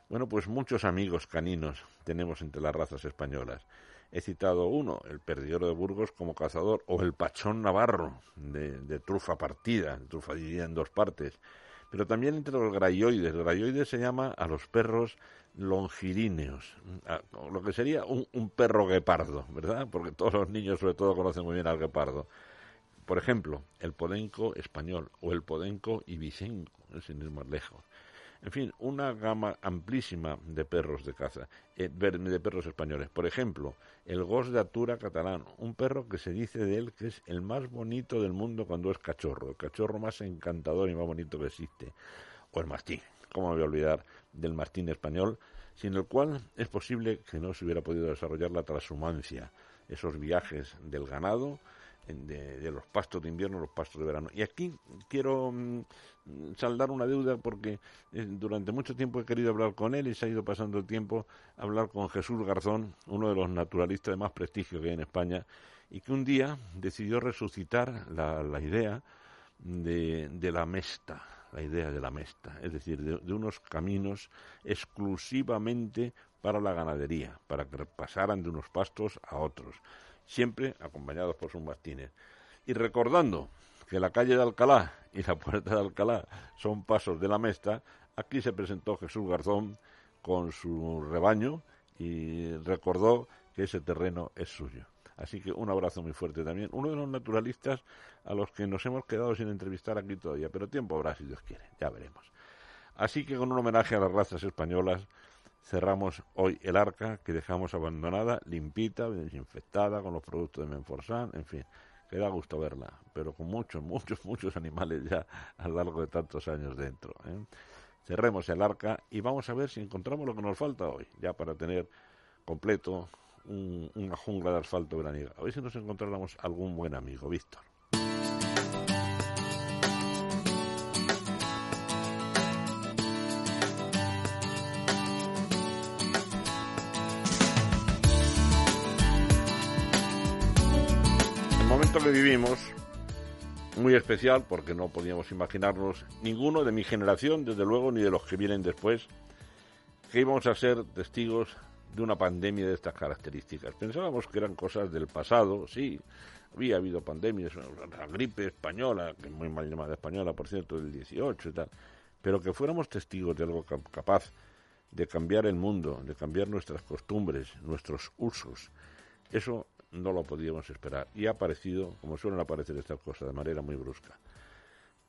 Bueno, pues muchos amigos caninos tenemos entre las razas españolas. He citado uno, el perdidor de Burgos como cazador, o el pachón navarro de, trufa partida, trufa dividida en dos partes. Pero también entre los grayoides. El grayoide se llama a los perros longilíneos, lo que sería un, un perro guepardo, ¿verdad? Porque todos los niños sobre todo conocen muy bien al guepardo. Por ejemplo, el podenco español o el podenco ibicenco, sin ir más lejos. En fin, una gama amplísima de perros de caza, eh, de perros españoles. Por ejemplo, el gos de Atura catalán, un perro que se dice de él que es el más bonito del mundo cuando es cachorro, el cachorro más encantador y más bonito que existe. O el mastín, ¿cómo me voy a olvidar del mastín español? Sin el cual es posible que no se hubiera podido desarrollar la transhumancia, esos viajes del ganado de, los pastos de invierno los pastos de verano. Y aquí quiero mm, saldar una deuda porque eh, durante mucho tiempo he querido hablar con él y se ha ido pasando el tiempo hablar con Jesús Garzón, uno de los naturalistas de más prestigio que hay en España, y que un día decidió resucitar la, la idea de, de la mesta, la idea de la mesta, es decir, de, unos caminos exclusivamente para la ganadería, para que pasaran de unos pastos a otros siempre acompañados por sus mastines. Y recordando que la calle de Alcalá y la puerta de Alcalá son pasos de la Mesta, aquí se presentó Jesús Garzón con su rebaño y recordó que ese terreno es suyo. Así que un abrazo muy fuerte también. Uno de los naturalistas a los que nos hemos quedado sin entrevistar aquí todavía, pero tiempo habrá si Dios quiere, ya veremos. Así que con un homenaje a las razas españolas, cerramos hoy el arca que dejamos abandonada, limpita, desinfectada, con los productos de Menforsan, en fin, que da gusto verla, pero con muchos, muchos, muchos animales ya a lo largo de tantos años dentro. ¿eh? cerremos el arca y vamos a ver si encontramos lo que nos falta hoy, ya para tener completo una jungla de asfalto veraniega. A ver si nos encontráramos algún buen amigo, Víctor. Vivimos muy especial porque no podíamos imaginarnos ninguno de mi generación, desde luego, ni de los que vienen después, que íbamos a ser testigos de una pandemia de estas características. Pensábamos que eran cosas del pasado, sí, había habido pandemias, la gripe española, que es muy mal llamada española, por cierto, del 18 y tal, pero que fuéramos testigos de algo capaz de cambiar el mundo, de cambiar nuestras costumbres, nuestros usos. Eso no lo podíamos esperar y ha aparecido, como suelen aparecer estas cosas, de manera muy brusca.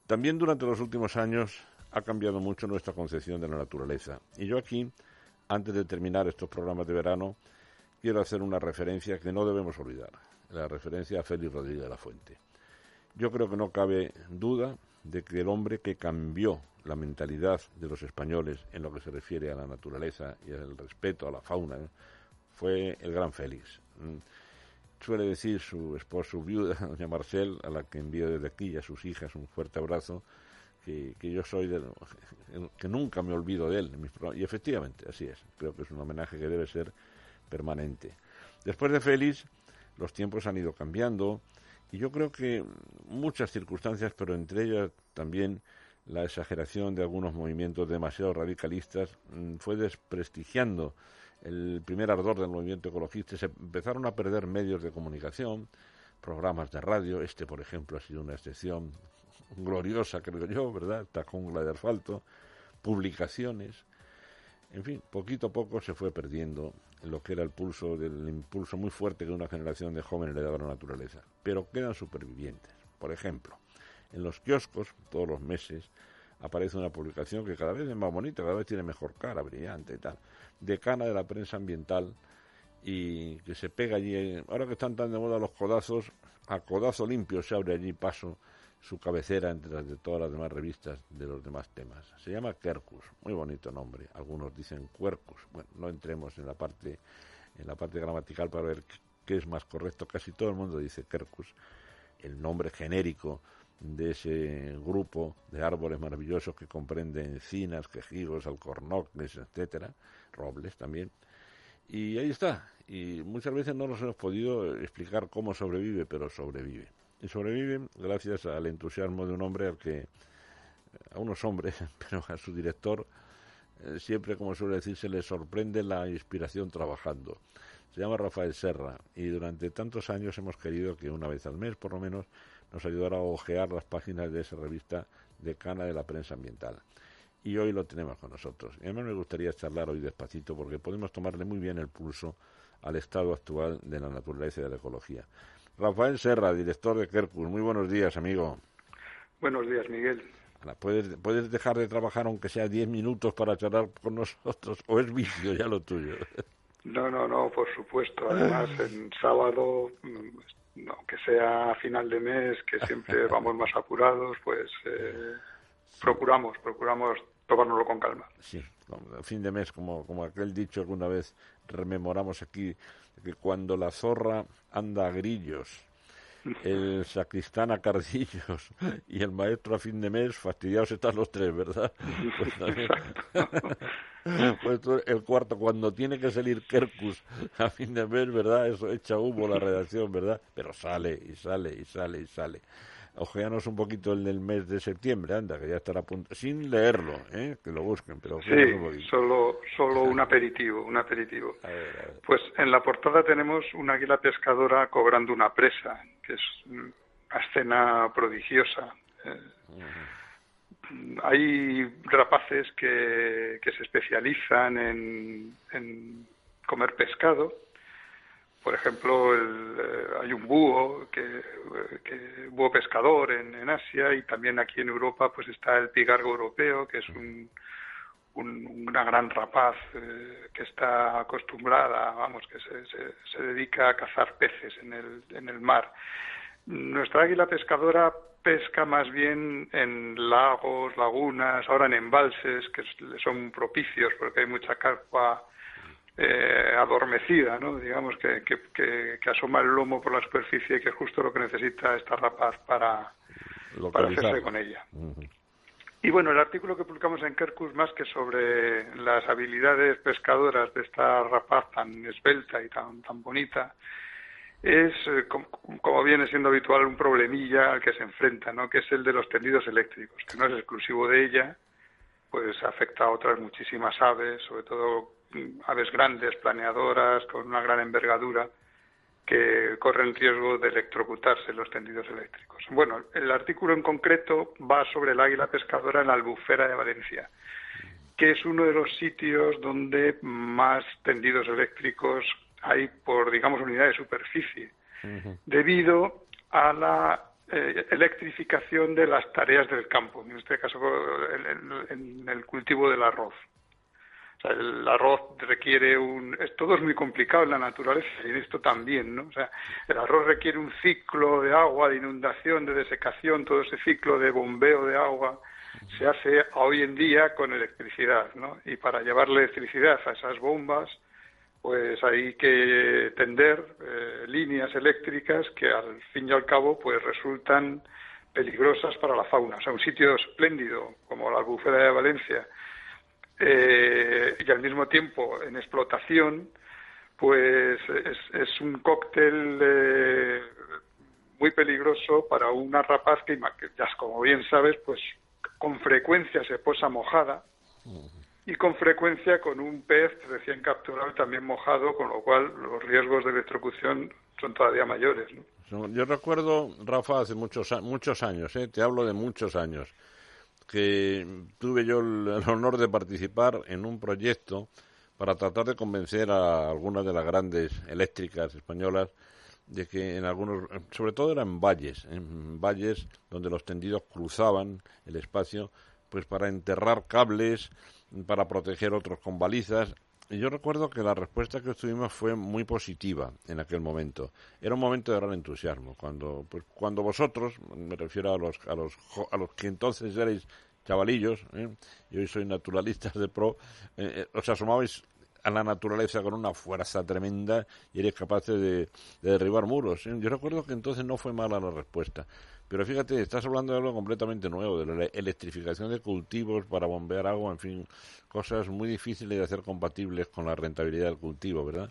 También durante los últimos años ha cambiado mucho nuestra concepción de la naturaleza. Y yo aquí, antes de terminar estos programas de verano, quiero hacer una referencia que no debemos olvidar, la referencia a Félix Rodríguez de la Fuente. Yo creo que no cabe duda de que el hombre que cambió la mentalidad de los españoles en lo que se refiere a la naturaleza y al respeto a la fauna ¿eh? fue el gran Félix suele decir su esposo, su viuda, doña Marcel, a la que envío desde aquí y a sus hijas un fuerte abrazo, que, yo soy de, que nunca me olvido de él. y efectivamente, así es. Creo que es un homenaje que debe ser permanente. Después de Félix, los tiempos han ido cambiando y yo creo que muchas circunstancias, pero entre ellas también la exageración de algunos movimientos demasiado radicalistas, mm, fue desprestigiando el primer ardor del movimiento ecologista, se empezaron a perder medios de comunicación, programas de radio, este por ejemplo ha sido una excepción gloriosa, creo yo, ¿verdad? Esta de asfalto, publicaciones, en fin, poquito a poco se fue perdiendo lo que era el pulso impulso muy fuerte que una generación de jóvenes le daba a la naturaleza. Pero quedan supervivientes. Por ejemplo, en los kioscos, todos los meses, aparece una publicación que cada vez es más bonita, cada vez tiene mejor cara, brillante y tal, decana de la prensa ambiental y que se pega allí, ahora que están tan de moda los codazos, a codazo limpio se abre allí paso su cabecera entre las de todas las demás revistas de los demás temas. Se llama Kerkus, muy bonito nombre. Algunos dicen Quercus. Bueno, no entremos en la parte en la parte gramatical para ver qué es más correcto. Casi todo el mundo dice Kerkus, el nombre genérico de ese grupo de árboles maravillosos que comprende encinas, quejigos, alcornoques, etcétera, robles también. Y ahí está. Y muchas veces no nos hemos podido explicar cómo sobrevive, pero sobrevive. Y sobrevive gracias al entusiasmo de un hombre al que, a unos hombres, pero a su director, eh, siempre, como suele decirse, le sorprende la inspiración trabajando. Se llama Rafael Serra y durante tantos años hemos querido que una vez al mes, por lo menos, nos ayudará a ojear las páginas de esa revista decana de la prensa ambiental. Y hoy lo tenemos con nosotros. Y además me gustaría charlar hoy despacito porque podemos tomarle muy bien el pulso al estado actual de la naturaleza y de la ecología. Rafael Serra, director de Kerkus. Muy buenos días, amigo. Buenos días, Miguel. ¿Puedes, puedes dejar de trabajar aunque sea diez minutos para charlar con nosotros o es vicio ya lo tuyo? No, no, no, por supuesto. Además, en sábado mm, aunque sea a final de mes, que siempre vamos más apurados, pues eh, procuramos, procuramos tomárnoslo con calma. Sí, a fin de mes, como, como aquel dicho alguna vez rememoramos aquí, que cuando la zorra anda a grillos, el sacristán a cardillos y el maestro a fin de mes, fastidiados están los tres, ¿verdad? Pues, pues el cuarto, cuando tiene que salir Kerkus a fin de mes, ¿verdad? Eso echa humo la redacción, ¿verdad? Pero sale y sale y sale y sale. Ojeanos un poquito el del mes de septiembre, anda, que ya estará a punto, sin leerlo, ¿eh? que lo busquen, pero sí, solo, solo un aperitivo, un aperitivo. Pues en la portada tenemos una águila pescadora cobrando una presa, que es una escena prodigiosa. Eh, hay rapaces que, que se especializan en, en comer pescado por ejemplo, el, eh, hay un búho, que, que búho pescador en, Asia y también aquí en Europa pues está el pigargo europeo, que es un, una gran rapaz eh, que está acostumbrada, vamos, que se, se, se, dedica a cazar peces en el, en el mar. Nuestra águila pescadora pesca más bien en lagos, lagunas, ahora en embalses que son propicios porque hay mucha carpa eh, adormecida, ¿no? digamos, que, que, que, asoma el lomo por la superficie y que es justo lo que necesita esta rapaz para, para hacerse con ella. Y bueno, el artículo que publicamos en Kerkus, más que sobre las habilidades pescadoras de esta rapaz tan esbelta y tan, tan bonita, es, eh, como, viene siendo habitual, un problemilla al que se enfrenta, ¿no? que es el de los tendidos eléctricos, que no es exclusivo de ella, pues afecta a otras muchísimas aves, sobre todo aves grandes, planeadoras, con una gran envergadura, que corren riesgo de electrocutarse los tendidos eléctricos. Bueno, el artículo en concreto va sobre el águila pescadora en la albufera de Valencia, que es uno de los sitios donde más tendidos eléctricos hay por, digamos, unidad de superficie, debido a la eh, electrificación de las tareas del campo, en este caso en, el cultivo del arroz. El arroz requiere un... Todo es muy complicado en la naturaleza y en esto también, ¿no? O sea, el arroz requiere un ciclo de agua, de inundación, de desecación, todo ese ciclo de bombeo de agua se hace hoy en día con electricidad, ¿no? Y para llevar electricidad a esas bombas, pues hay que tender eh, líneas eléctricas que al fin y al cabo pues resultan peligrosas para la fauna. O sea, un sitio espléndido como la albufera de Valencia eh, y al mismo tiempo en explotación, pues es, un cóctel eh, muy peligroso para una rapaz que, ya como bien sabes, pues con frecuencia se posa mojada y con frecuencia con un pez recién capturado también mojado, con lo cual los riesgos de electrocución son todavía mayores. Yo recuerdo, Rafa, hace muchos, muchos años, ¿eh? te hablo de muchos años, que tuve yo el, honor de participar en un proyecto para tratar de convencer a algunas de las grandes eléctricas españolas de que en algunos, sobre todo eran valles, en valles donde los tendidos cruzaban el espacio, pues para enterrar cables, para proteger otros con balizas. Yo recuerdo que la respuesta que obtuvimos fue muy positiva en aquel momento. Era un momento de gran entusiasmo. Cuando, pues, cuando vosotros, me refiero a los, a los, a los que entonces erais chavalillos, ¿eh? y hoy soy naturalistas de pro, eh, eh, os asomabais a la naturaleza con una fuerza tremenda y eres capaces de, derribar muros. Yo recuerdo que entonces no fue mala la respuesta. Pero fíjate, estás hablando de algo completamente nuevo, de la electrificación de cultivos para bombear agua, en fin, cosas muy difíciles de hacer compatibles con la rentabilidad del cultivo, ¿verdad?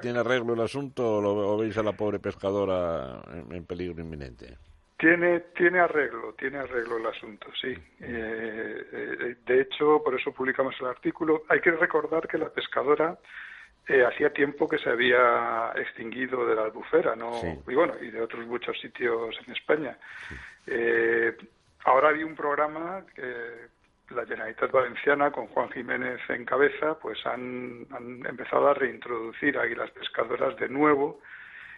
¿Tiene arreglo el asunto o, veis a la pobre pescadora en, peligro inminente? Tiene, tiene arreglo, tiene arreglo el asunto, sí. Eh, eh, de hecho, por eso publicamos el artículo. Hay que recordar que la pescadora eh, hacía tiempo que se había extinguido de la albufera, ¿no? Y bueno, y de otros muchos sitios en España. Eh, ahora hay un programa que la Generalitat Valenciana, con Juan Jiménez en cabeza, pues han, empezado a reintroducir águilas pescadoras de nuevo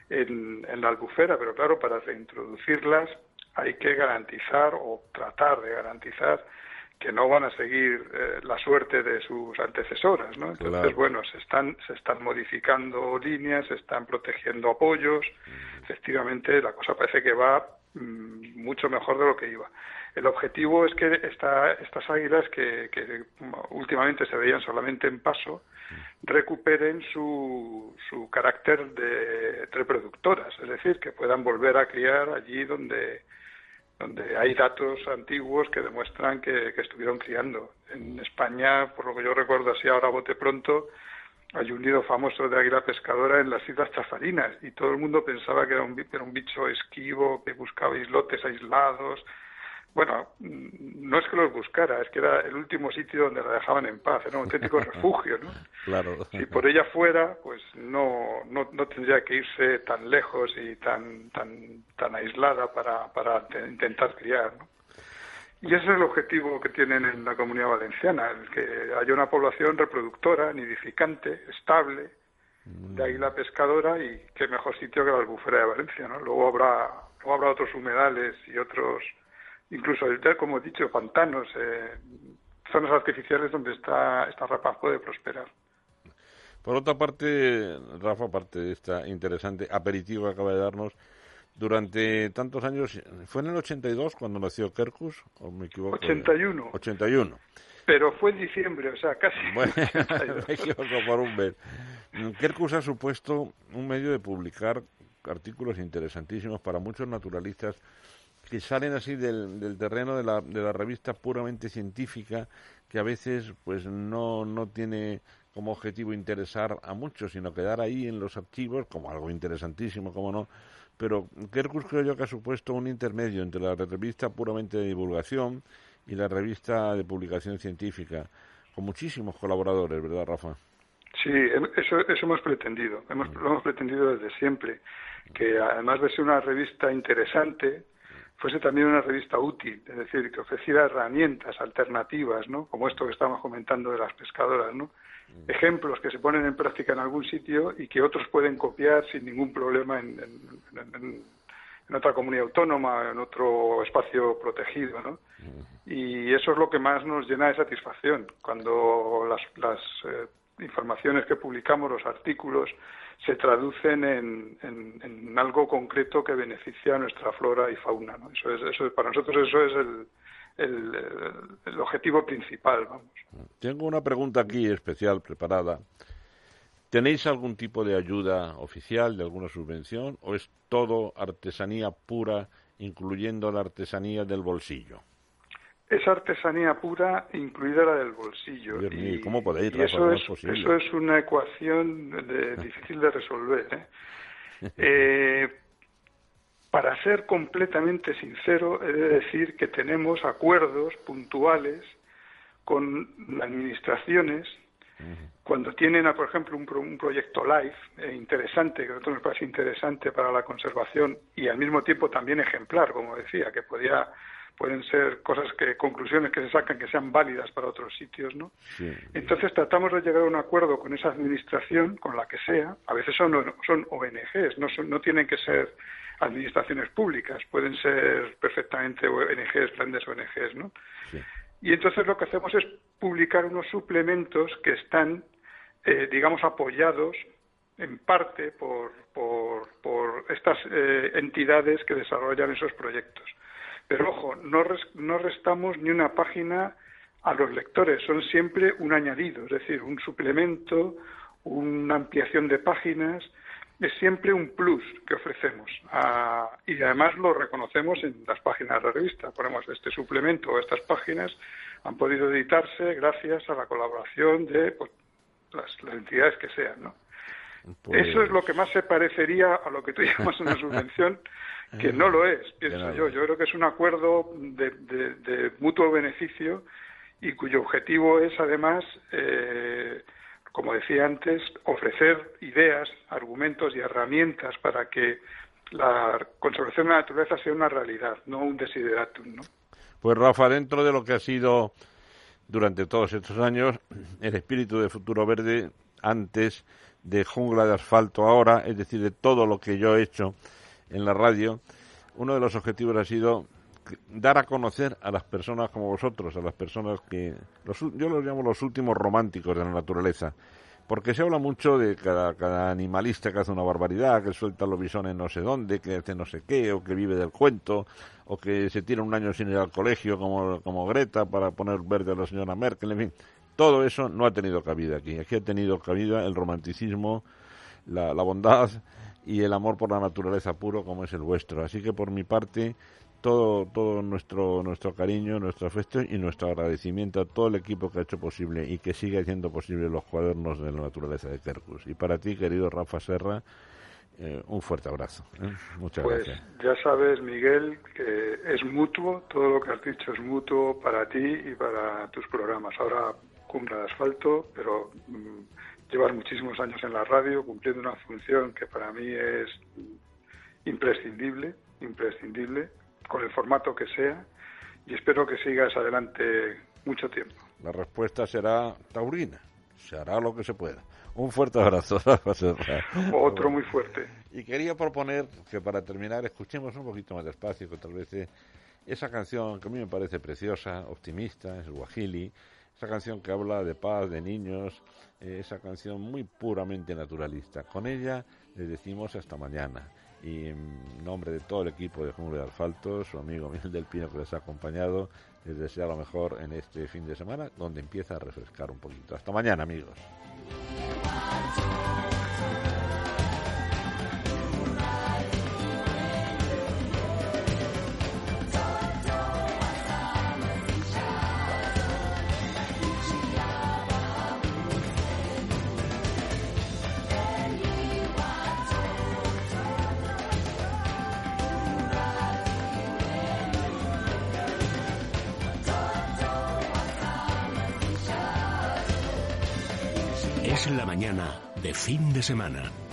en, en la albufera, pero claro, para reintroducirlas hay que garantizar o tratar de garantizar que no van a seguir eh, la suerte de sus antecesoras, ¿no? Entonces, bueno, se están, se están modificando líneas, se están protegiendo apoyos, efectivamente la cosa parece que va mm, mucho mejor de lo que iba. El objetivo es que esta, estas águilas que, que, últimamente se veían solamente en paso recuperen su, su carácter de reproductoras, es decir, que puedan volver a criar allí donde donde hay datos antiguos que demuestran que, estuvieron criando. En España, por lo que yo recuerdo así ahora bote pronto, hay un nido famoso de águila pescadora en las Islas Chafarinas y todo el mundo pensaba que era un, era un bicho esquivo, que buscaba islotes aislados, bueno, mm, no es que los buscara, es que era el último sitio donde la dejaban en paz, era un auténtico refugio, ¿no? Claro. Si por ella fuera, pues no, no, no tendría que irse tan lejos y tan, tan, tan aislada para, para intentar criar, ¿no? Y ese es el objetivo que tienen en la comunidad valenciana, el que haya una población reproductora, nidificante, estable, de mm. águila pescadora y qué mejor sitio que la albufera de Valencia, ¿no? Luego habrá, luego habrá otros humedales y otros incluso como he dicho, pantanos, eh, zonas artificiales donde está, esta rapaz puede prosperar. Por otra parte, Rafa, aparte de esta interesante aperitivo que acaba de darnos, durante tantos años, ¿fue en el 82 cuando nació Kerkus? ¿O me equivoco? 81. 81. Pero fue en diciembre, o sea, casi. Bueno, me equivoco por un mes. Kerkus ha supuesto un medio de publicar artículos interesantísimos para muchos naturalistas que salen así del, del terreno de la, de la revista puramente científica, que a veces pues no, no tiene como objetivo interesar a muchos, sino quedar ahí en los archivos como algo interesantísimo, como no. Pero Kerkus creo yo que ha supuesto un intermedio entre la revista puramente de divulgación y la revista de publicación científica, con muchísimos colaboradores, ¿verdad, Rafa? Sí, eso, eso hemos pretendido, hemos, lo hemos pretendido desde siempre, que además de ser una revista interesante, fuese también una revista útil, es decir, que ofreciera herramientas alternativas, ¿no? Como esto que estamos comentando de las pescadoras, ¿no? Ejemplos que se ponen en práctica en algún sitio y que otros pueden copiar sin ningún problema en, en, otra comunidad autónoma, en otro espacio protegido, ¿no? Y eso es lo que más nos llena de satisfacción, cuando las, las eh, informaciones que publicamos, los artículos, se traducen en, algo concreto que beneficia a nuestra flora y fauna. ¿no? Eso es, eso, para nosotros eso es el, el, el, objetivo principal. Vamos. Tengo una pregunta aquí especial preparada. ¿Tenéis algún tipo de ayuda oficial, de alguna subvención, o es todo artesanía pura, incluyendo la artesanía del bolsillo? Es artesanía pura, incluida la del bolsillo. y, ¿cómo podéis eso, es, eso es una ecuación difícil de resolver. ¿eh? Eh, para ser completamente sincero, he de decir que tenemos acuerdos puntuales con administraciones cuando tienen, por ejemplo, un, un proyecto live eh, interesante, que a nosotros nos parece interesante para la conservación y al mismo tiempo también ejemplar, como decía, que podía pueden ser cosas que conclusiones que se sacan que sean válidas para otros sitios, ¿no? Entonces tratamos de llegar a un acuerdo con esa administración, con la que sea. A veces son son ONGs, no no tienen que ser administraciones públicas, pueden ser perfectamente ONGs, grandes ONGs, ¿no? Y entonces lo que hacemos es publicar unos suplementos que están, eh, digamos, apoyados en parte por, por, por estas eh, entidades que desarrollan esos proyectos. Pero ojo, no, no restamos ni una página a los lectores, son siempre un añadido, es decir, un suplemento, una ampliación de páginas, es siempre un plus que ofrecemos. Ah, y además lo reconocemos en las páginas de la revista. Ponemos este suplemento o estas páginas han podido editarse gracias a la colaboración de pues, las, entidades que sean. ¿no? Pues Eso es lo que más se parecería a lo que tú llamas una subvención que no lo es, pienso yo. Yo creo que es un acuerdo de, mutuo beneficio y cuyo objetivo es, además, eh, como decía antes, ofrecer ideas, argumentos y herramientas para que la conservación de la naturaleza sea una realidad, no un desideratum. ¿no? Pues Rafa, dentro de lo que ha sido durante todos estos años el espíritu de Futuro Verde, antes de Jungla de Asfalto ahora, es decir, de todo lo que yo he hecho en la radio, uno de los objetivos ha sido dar a conocer a las personas como vosotros, a las personas que yo los llamo los últimos románticos de la naturaleza, porque se habla mucho de cada, cada animalista que hace una barbaridad, que suelta los bisones no sé dónde, que hace no sé qué, o que vive del cuento, o que se tira un año sin ir al colegio como, como Greta para poner verde a la señora Merkel, en fin. Todo eso no ha tenido cabida aquí. Aquí ha tenido cabida el romanticismo, la, la bondad, y el amor por la naturaleza puro como es el vuestro. Así que por mi parte, todo, todo nuestro, nuestro cariño, nuestro afecto y nuestro agradecimiento a todo el equipo que ha hecho posible y que sigue haciendo posible los cuadernos de la naturaleza de Kerkus. Y para ti, querido Rafa Serra, eh, un fuerte abrazo. ¿eh? Muchas pues, gracias. Ya sabes, Miguel, que es mutuo, todo lo que has dicho es mutuo para ti y para tus programas. Ahora cumbra de asfalto, pero mm, llevar muchísimos años en la radio cumpliendo una función que para mí es imprescindible, imprescindible, con el formato que sea, y espero que sigas adelante mucho tiempo. La respuesta será taurina, se hará lo que se pueda. Un fuerte abrazo, Otro muy fuerte. Y quería proponer que para terminar escuchemos un poquito más despacio, que tal vez esa canción que a mí me parece preciosa, optimista, es Guajili, esa canción que habla de paz, de niños, eh, esa canción muy puramente naturalista. Con ella le decimos hasta mañana y en nombre de todo el equipo de Jungla de Asfalto, su amigo Miguel del Pino que les ha acompañado, les deseo lo mejor en este fin de semana, donde empieza a refrescar un poquito. Hasta mañana, amigos. De semana.